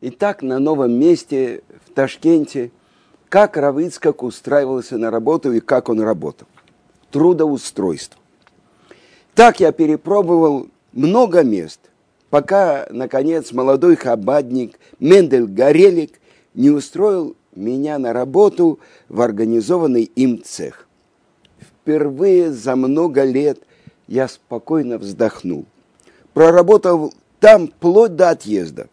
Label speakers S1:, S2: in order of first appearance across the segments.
S1: И так на новом месте в Ташкенте, как Равыцкак устраивался на работу и как он работал. Трудоустройство. Так я перепробовал много мест, пока, наконец, молодой хабадник Мендель Горелик не устроил меня на работу в организованный им цех. Впервые за много лет я спокойно вздохнул. Проработал там вплоть до отъезда.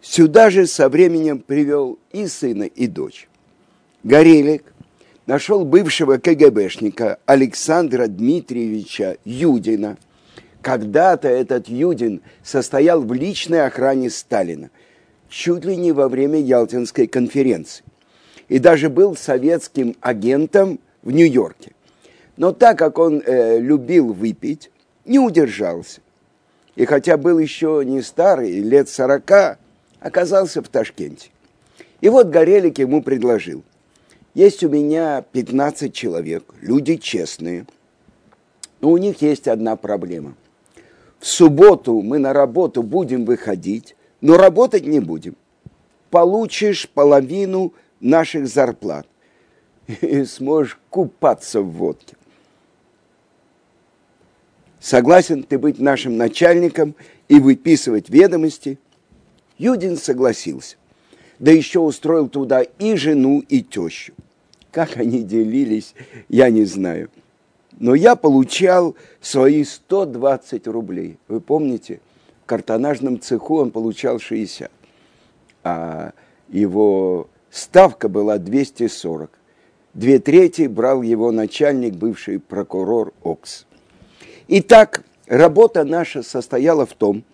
S1: Сюда же со временем привел и сына, и дочь. Горелик нашел бывшего КГБшника Александра Дмитриевича Юдина. Когда-то этот Юдин состоял в личной охране Сталина, чуть ли не во время Ялтинской конференции. И даже был советским агентом в Нью-Йорке. Но так как он э, любил выпить, не удержался. И хотя был еще не старый, лет сорока, оказался в Ташкенте. И вот Горелик ему предложил. Есть у меня 15 человек, люди честные. Но у них есть одна проблема. В субботу мы на работу будем выходить, но работать не будем. Получишь половину наших зарплат и сможешь купаться в водке. Согласен ты быть нашим начальником и выписывать ведомости? Юдин согласился. Да еще устроил туда и жену, и тещу. Как они делились, я не знаю. Но я получал свои 120 рублей. Вы помните, в картонажном цеху он получал 60. А его ставка была 240. Две трети брал его начальник, бывший прокурор Окс. Итак, работа наша состояла в том,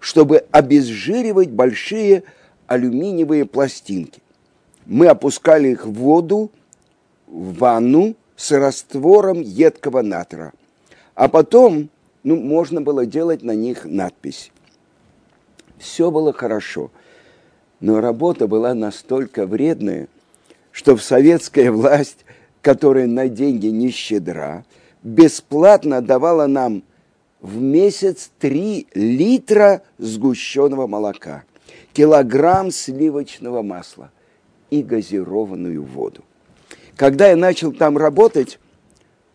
S1: чтобы обезжиривать большие алюминиевые пластинки. Мы опускали их в воду, в ванну с раствором едкого натра. А потом ну, можно было делать на них надпись. Все было хорошо, но работа была настолько вредная, что в советская власть, которая на деньги не щедра, бесплатно давала нам в месяц 3 литра сгущенного молока, килограмм сливочного масла и газированную воду. Когда я начал там работать,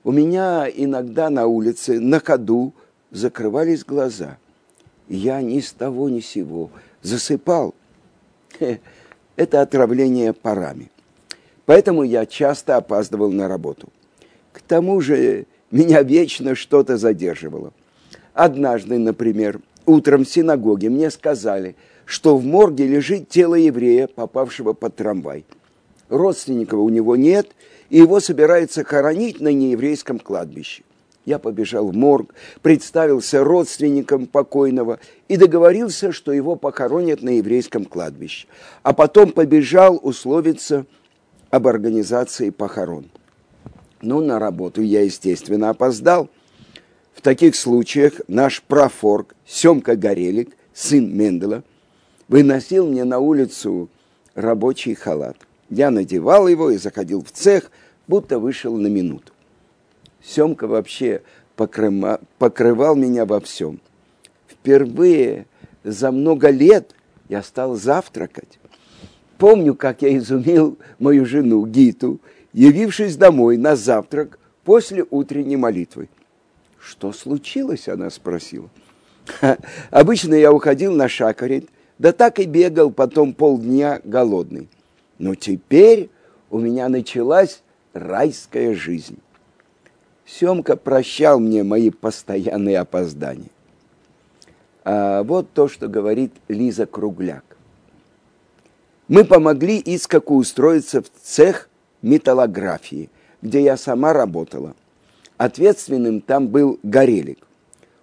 S1: у меня иногда на улице, на ходу, закрывались глаза. Я ни с того ни сего засыпал. Это отравление парами. Поэтому я часто опаздывал на работу. К тому же меня вечно что-то задерживало. Однажды, например, утром в синагоге мне сказали, что в морге лежит тело еврея, попавшего под трамвай. Родственников у него нет, и его собираются хоронить на нееврейском кладбище. Я побежал в морг, представился родственникам покойного и договорился, что его похоронят на еврейском кладбище. А потом побежал условиться об организации похорон. Ну, на работу я, естественно, опоздал. В таких случаях наш профорг Семка Горелик, сын Мендела, выносил мне на улицу рабочий халат. Я надевал его и заходил в цех, будто вышел на минуту. Семка вообще покрыма, покрывал меня во всем. Впервые за много лет я стал завтракать. Помню, как я изумил мою жену Гиту – явившись домой на завтрак после утренней молитвы. «Что случилось?» – она спросила. Обычно я уходил на шакарит, да так и бегал потом полдня голодный. Но теперь у меня началась райская жизнь. Семка прощал мне мои постоянные опоздания. А вот то, что говорит Лиза Кругляк. Мы помогли Искаку устроиться в цех металлографии, где я сама работала. Ответственным там был Горелик.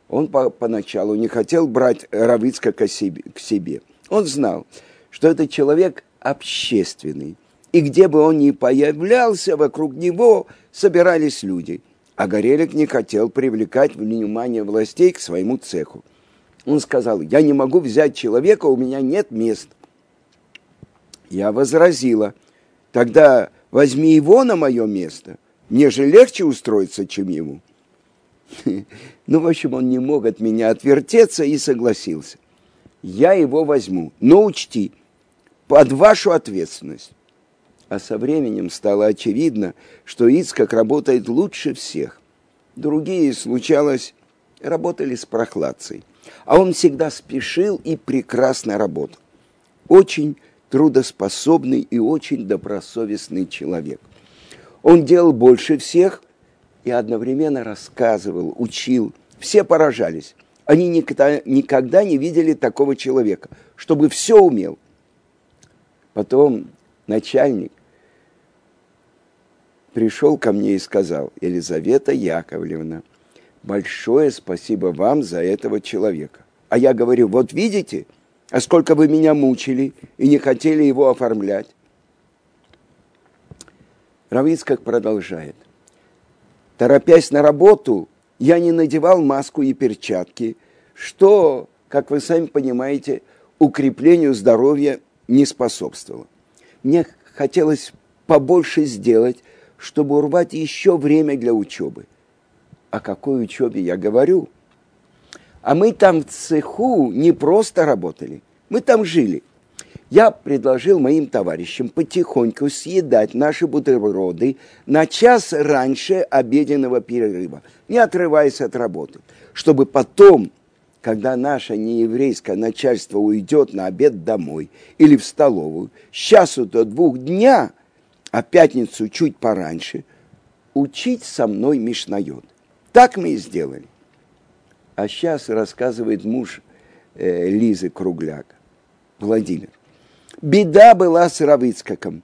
S1: Он по поначалу не хотел брать Равицка к себе. Он знал, что это человек общественный. И где бы он ни появлялся, вокруг него собирались люди. А Горелик не хотел привлекать внимание властей к своему цеху. Он сказал, я не могу взять человека, у меня нет мест. Я возразила, тогда возьми его на мое место. Мне же легче устроиться, чем ему. Ну, в общем, он не мог от меня отвертеться и согласился. я его возьму. Но учти, под вашу ответственность. А со временем стало очевидно, что Ицкак работает лучше всех. Другие, случалось, работали с прохладцей. А он всегда спешил и прекрасно работал. Очень трудоспособный и очень добросовестный человек. Он делал больше всех и одновременно рассказывал, учил. Все поражались. Они никогда, никогда не видели такого человека, чтобы все умел. Потом начальник пришел ко мне и сказал, Елизавета Яковлевна, большое спасибо вам за этого человека. А я говорю, вот видите, а сколько вы меня мучили и не хотели его оформлять. Равицкак продолжает. Торопясь на работу, я не надевал маску и перчатки, что, как вы сами понимаете, укреплению здоровья не способствовало. Мне хотелось побольше сделать, чтобы урвать еще время для учебы. О какой учебе я говорю? А мы там в цеху не просто работали, мы там жили. Я предложил моим товарищам потихоньку съедать наши бутерброды на час раньше обеденного перерыва, не отрываясь от работы, чтобы потом, когда наше нееврейское начальство уйдет на обед домой или в столовую, с часу до двух дня, а пятницу чуть пораньше, учить со мной Мишнайот. Так мы и сделали. А сейчас рассказывает муж э, Лизы Кругляк, Владимир. Беда была с Равицкаком.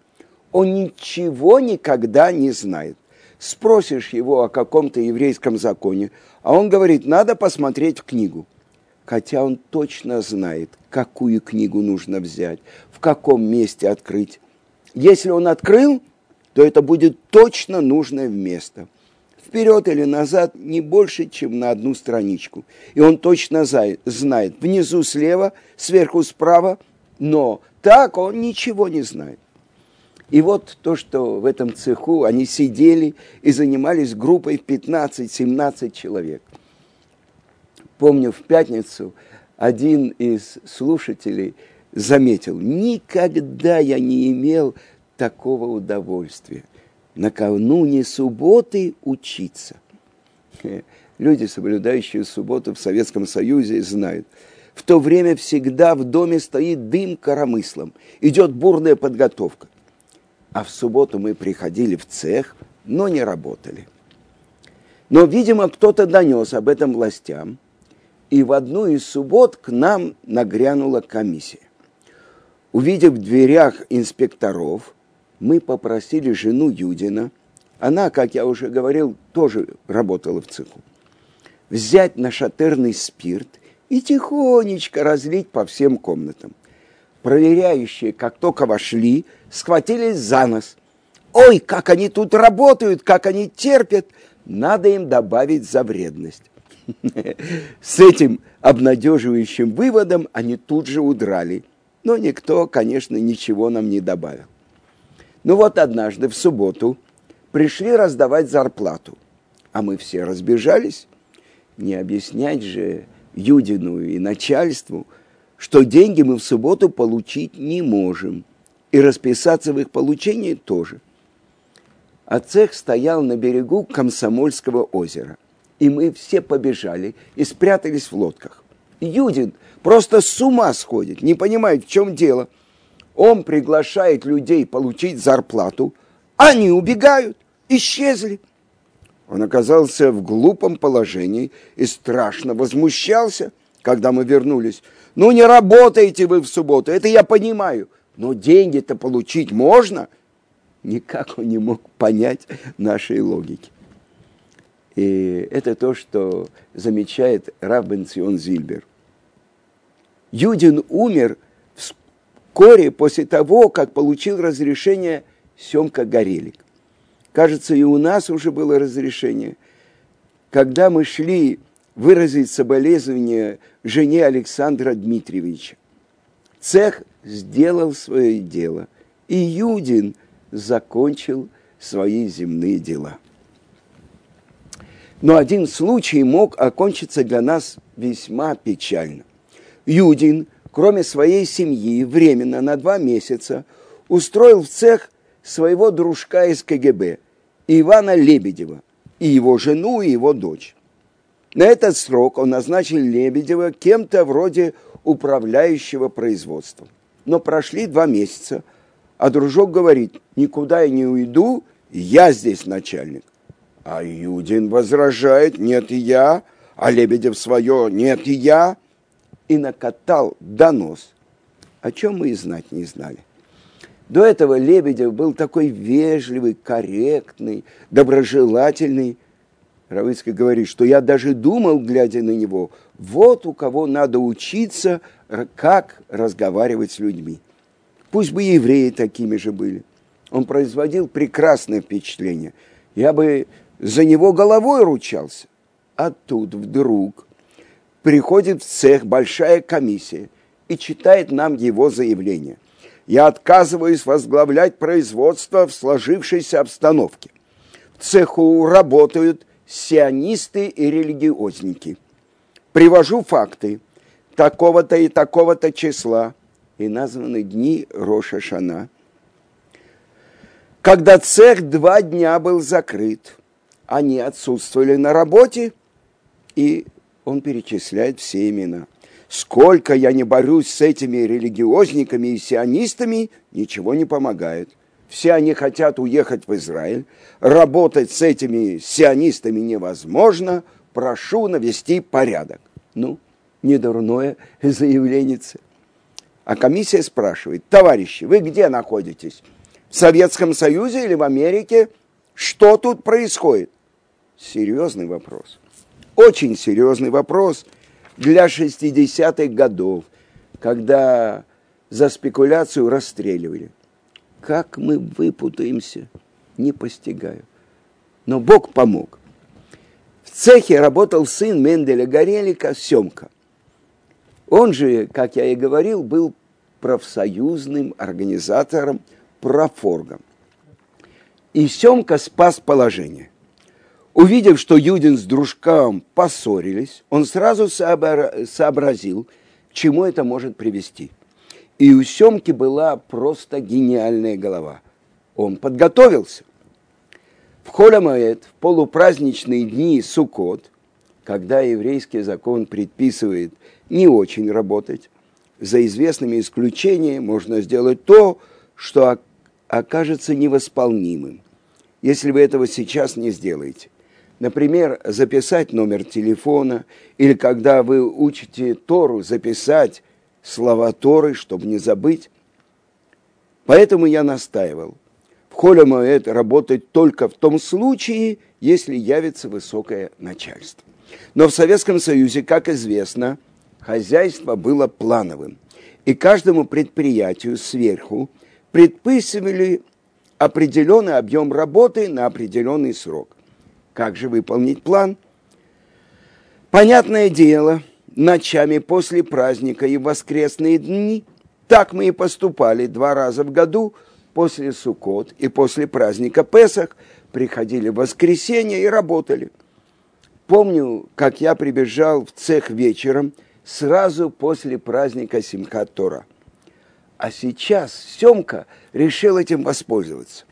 S1: Он ничего никогда не знает. Спросишь его о каком-то еврейском законе, а он говорит, надо посмотреть книгу. Хотя он точно знает, какую книгу нужно взять, в каком месте открыть. Если он открыл, то это будет точно нужное место – вперед или назад не больше, чем на одну страничку. И он точно знает, внизу слева, сверху справа, но так он ничего не знает. И вот то, что в этом цеху они сидели и занимались группой 15-17 человек. Помню, в пятницу один из слушателей заметил, никогда я не имел такого удовольствия – накануне субботы учиться. Люди, соблюдающие субботу в Советском Союзе, знают. В то время всегда в доме стоит дым коромыслом, идет бурная подготовка. А в субботу мы приходили в цех, но не работали. Но, видимо, кто-то донес об этом властям, и в одну из суббот к нам нагрянула комиссия. Увидев в дверях инспекторов – мы попросили жену Юдина, она, как я уже говорил, тоже работала в цеху, взять нашатырный спирт и тихонечко разлить по всем комнатам. Проверяющие, как только вошли, схватились за нос. Ой, как они тут работают, как они терпят, надо им добавить за вредность. С этим обнадеживающим выводом они тут же удрали. Но никто, конечно, ничего нам не добавил. Ну вот однажды в субботу пришли раздавать зарплату, а мы все разбежались. Не объяснять же Юдину и начальству, что деньги мы в субботу получить не можем, и расписаться в их получении тоже. А цех стоял на берегу Комсомольского озера, и мы все побежали и спрятались в лодках. Юдин просто с ума сходит, не понимает, в чем дело – он приглашает людей получить зарплату, они убегают, исчезли. Он оказался в глупом положении и страшно возмущался, когда мы вернулись. Ну, не работаете вы в субботу, это я понимаю, но деньги-то получить можно. Никак он не мог понять нашей логики. И это то, что замечает Рав Бенцион Зильбер. Юдин умер – вскоре после того, как получил разрешение Семка Горелик. Кажется, и у нас уже было разрешение. Когда мы шли выразить соболезнование жене Александра Дмитриевича, цех сделал свое дело, и Юдин закончил свои земные дела. Но один случай мог окончиться для нас весьма печально. Юдин – кроме своей семьи, временно на два месяца устроил в цех своего дружка из КГБ, Ивана Лебедева, и его жену, и его дочь. На этот срок он назначил Лебедева кем-то вроде управляющего производством. Но прошли два месяца, а дружок говорит, никуда я не уйду, я здесь начальник. А Юдин возражает, нет, и я, а Лебедев свое, нет, и я, и накатал донос, о чем мы и знать не знали. До этого Лебедев был такой вежливый, корректный, доброжелательный. Равыцкий говорит, что я даже думал, глядя на него, вот у кого надо учиться, как разговаривать с людьми. Пусть бы евреи такими же были. Он производил прекрасное впечатление. Я бы за него головой ручался. А тут вдруг приходит в цех большая комиссия и читает нам его заявление – я отказываюсь возглавлять производство в сложившейся обстановке. В цеху работают сионисты и религиозники. Привожу факты такого-то и такого-то числа и названы дни Роша Шана. Когда цех два дня был закрыт, они отсутствовали на работе, и он перечисляет все имена – Сколько я не борюсь с этими религиозниками и сионистами, ничего не помогает. Все они хотят уехать в Израиль. Работать с этими сионистами невозможно. Прошу навести порядок. Ну, недурное заявление. А комиссия спрашивает, товарищи, вы где находитесь? В Советском Союзе или в Америке? Что тут происходит? Серьезный вопрос. Очень серьезный вопрос – для 60-х годов, когда за спекуляцию расстреливали. Как мы выпутаемся, не постигаю. Но Бог помог. В цехе работал сын Менделя Горелика Семка. Он же, как я и говорил, был профсоюзным организатором, профоргом. И Семка спас положение – Увидев, что Юдин с дружком поссорились, он сразу сообразил, к чему это может привести. И у Семки была просто гениальная голова. Он подготовился. В Холямаэт, в полупраздничные дни Суккот, когда еврейский закон предписывает не очень работать, за известными исключениями можно сделать то, что окажется невосполнимым, если вы этого сейчас не сделаете. Например, записать номер телефона, или когда вы учите Тору, записать слова Торы, чтобы не забыть. Поэтому я настаивал. В холе работать только в том случае, если явится высокое начальство. Но в Советском Союзе, как известно, хозяйство было плановым. И каждому предприятию сверху предписывали определенный объем работы на определенный срок. Как же выполнить план? Понятное дело, ночами после праздника и воскресные дни так мы и поступали два раза в году после Суккот и после праздника Песах приходили в воскресенье и работали. Помню, как я прибежал в цех вечером сразу после праздника Симхат Тора. А сейчас Семка решил этим воспользоваться.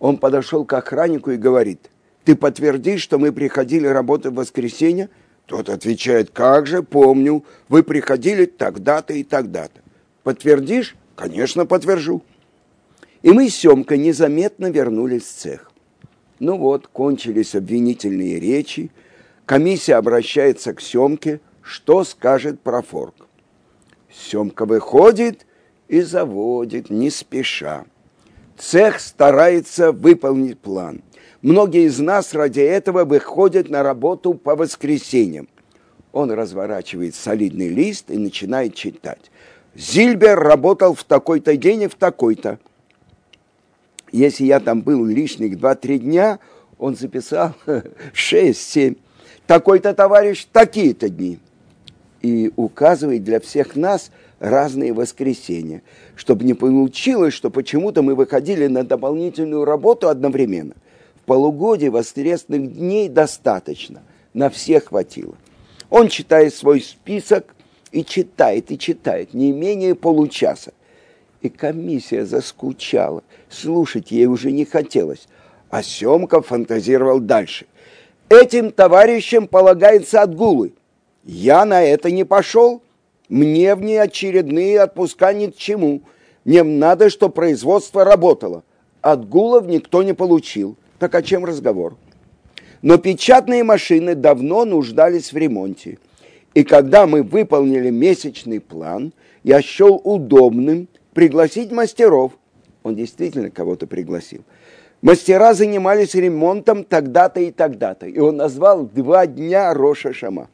S1: Он подошел к охраннику и говорит, ты подтвердишь, что мы приходили работать в воскресенье? Тот отвечает, как же, помню, вы приходили тогда-то и тогда-то. Подтвердишь? Конечно, подтвержу. И мы с Семкой незаметно вернулись в цех. Ну вот, кончились обвинительные речи. Комиссия обращается к Семке, что скажет профорг. Семка выходит и заводит, не спеша. Цех старается выполнить план – Многие из нас ради этого выходят на работу по воскресеньям. Он разворачивает солидный лист и начинает читать. Зильбер работал в такой-то день и в такой-то. Если я там был лишних 2-3 дня, он записал 6-7. Такой-то товарищ такие-то дни. И указывает для всех нас разные воскресенья, чтобы не получилось, что почему-то мы выходили на дополнительную работу одновременно – полугодие воскресных дней достаточно, на всех хватило. Он читает свой список И читает, и читает, не менее получаса. И комиссия заскучала. Слушать ей уже не хотелось. А Семка фантазировал дальше. Этим товарищам полагается отгулы. Я на это не пошел. Мне в очередные отпуска ни к чему. Мне надо, чтобы производство работало. Отгулов никто не получил. Так о чем разговор? Но печатные машины давно нуждались в ремонте. И когда мы выполнили месячный план, я счел удобным пригласить мастеров. Он действительно кого-то пригласил. Мастера занимались ремонтом тогда-то и тогда-то. И он назвал два дня Роша Шама.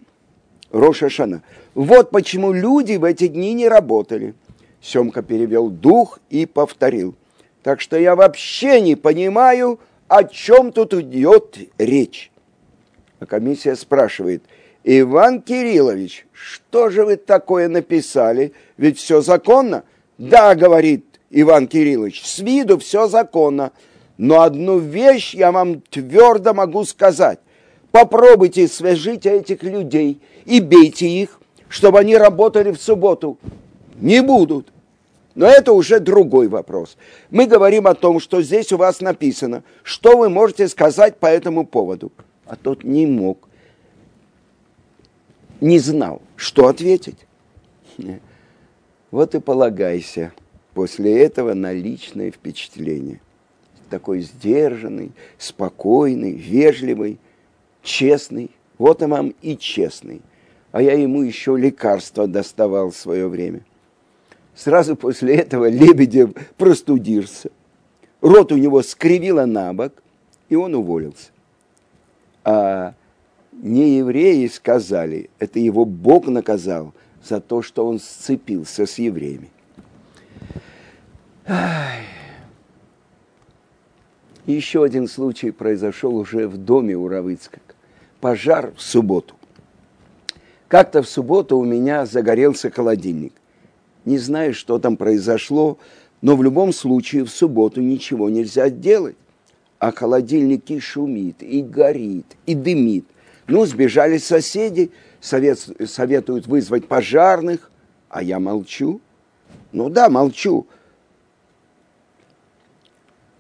S1: Роша Шана. Вот почему люди в эти дни не работали. Семка перевел дух и повторил. Так что я вообще не понимаю, о чем тут идет речь. А комиссия спрашивает, Иван Кириллович, что же вы такое написали? Ведь все законно. Да, говорит Иван Кириллович, с виду все законно. Но одну вещь я вам твердо могу сказать. Попробуйте свяжите этих людей и бейте их, чтобы они работали в субботу. Не будут. Но это уже другой вопрос. Мы говорим о том, что здесь у вас написано, что вы можете сказать по этому поводу. А тот не мог, не знал, что ответить. Вот и полагайся после этого на личное впечатление. Такой сдержанный, спокойный, вежливый, честный. Вот и вам и честный. А я ему еще лекарства доставал в свое время – Сразу после этого Лебедев простудился. Рот у него скривило на бок, и он уволился. А не евреи сказали, это его Бог наказал за то, что он сцепился с евреями. Еще один случай произошел уже в доме у Равыцкак. Пожар в субботу. Как-то в субботу у меня загорелся холодильник не знаю, что там произошло, но в любом случае в субботу ничего нельзя делать. А холодильник и шумит, и горит, и дымит. Ну, сбежали соседи, совет, советуют вызвать пожарных, а я молчу. Ну да, молчу.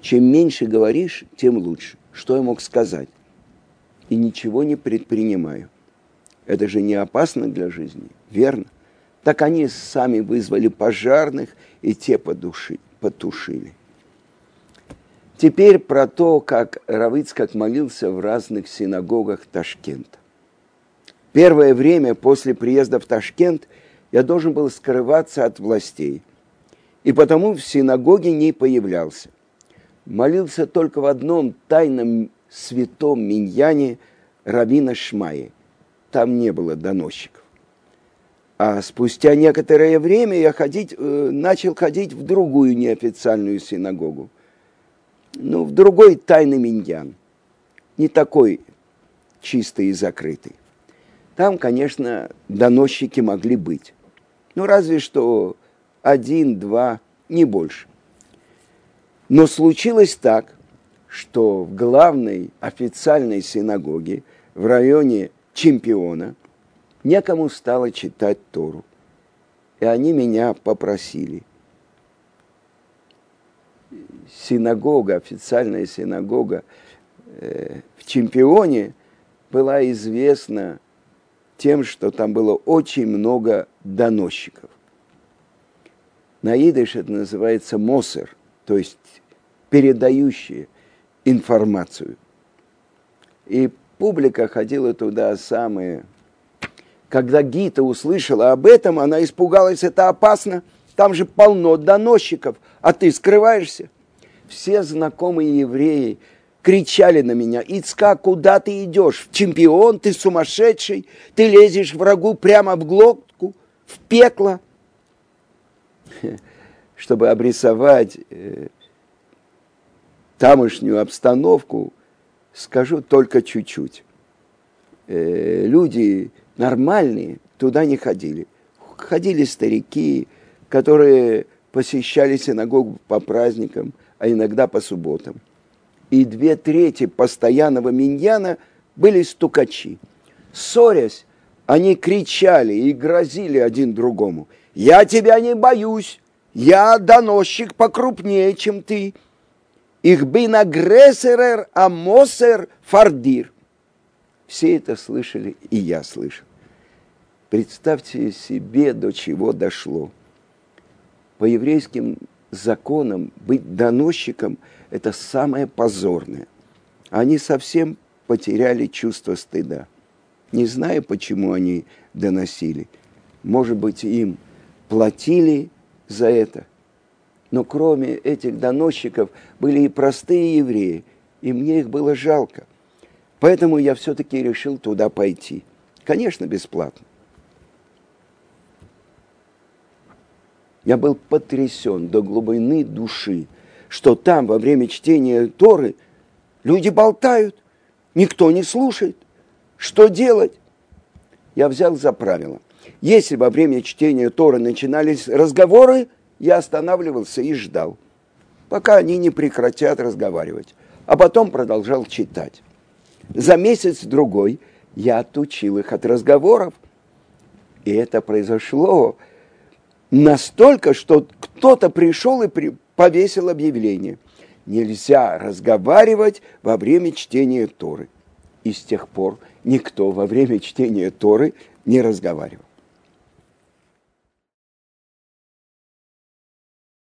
S1: Чем меньше говоришь, тем лучше. Что я мог сказать? И ничего не предпринимаю. Это же не опасно для жизни, верно? Так они сами вызвали пожарных, и те потушили. Теперь про то, как Равыцкак молился в разных синагогах Ташкента. Первое время после приезда в Ташкент я должен был скрываться от властей, и потому в синагоге не появлялся. Молился только в одном тайном святом миньяне Равина Шмаи. Там не было доносчиков. А спустя некоторое время я ходить, э, начал ходить в другую неофициальную синагогу. Ну, в другой тайный миньян. Не такой чистый и закрытый. Там, конечно, доносчики могли быть. Ну, разве что один, два, не больше. Но случилось так, что в главной официальной синагоге в районе чемпиона – некому стало читать Тору. И они меня попросили. Синагога, официальная синагога э, в чемпионе была известна тем, что там было очень много доносчиков. На идыш это называется мосер, то есть передающие информацию. И публика ходила туда самые когда Гита услышала об этом, она испугалась, это опасно, там же полно доносчиков, а ты скрываешься. Все знакомые евреи кричали на меня, Ицка, куда ты идешь? Чемпион, ты сумасшедший, ты лезешь врагу прямо в глотку, в пекло. Чтобы обрисовать э, тамошнюю обстановку, скажу только чуть-чуть. Э, люди нормальные туда не ходили. Ходили старики, которые посещали синагогу по праздникам, а иногда по субботам. И две трети постоянного миньяна были стукачи. Ссорясь, Они кричали и грозили один другому. «Я тебя не боюсь! Я доносчик покрупнее, чем ты!» «Их бин агрессерер амосер фардир!» Все это слышали, и я слышал. Представьте себе, до чего дошло. По еврейским законам быть доносчиком – это самое позорное. Они совсем потеряли чувство стыда. Не знаю, почему они доносили. Может быть, им платили за это. Но кроме этих доносчиков были и простые евреи, и мне их было жалко. Поэтому я все-таки решил туда пойти. Конечно, бесплатно. Я был потрясен до глубины души, что там во время чтения Торы люди болтают, никто не слушает. Что делать? Я взял за правило. Если во время чтения Торы начинались разговоры, я останавливался и ждал, пока они не прекратят разговаривать, а потом продолжал читать. За месяц-другой я отучил их от разговоров, и это произошло настолько, что кто-то пришел и при... повесил объявление. Нельзя разговаривать во время чтения Торы. И с тех пор никто во время чтения Торы не разговаривал.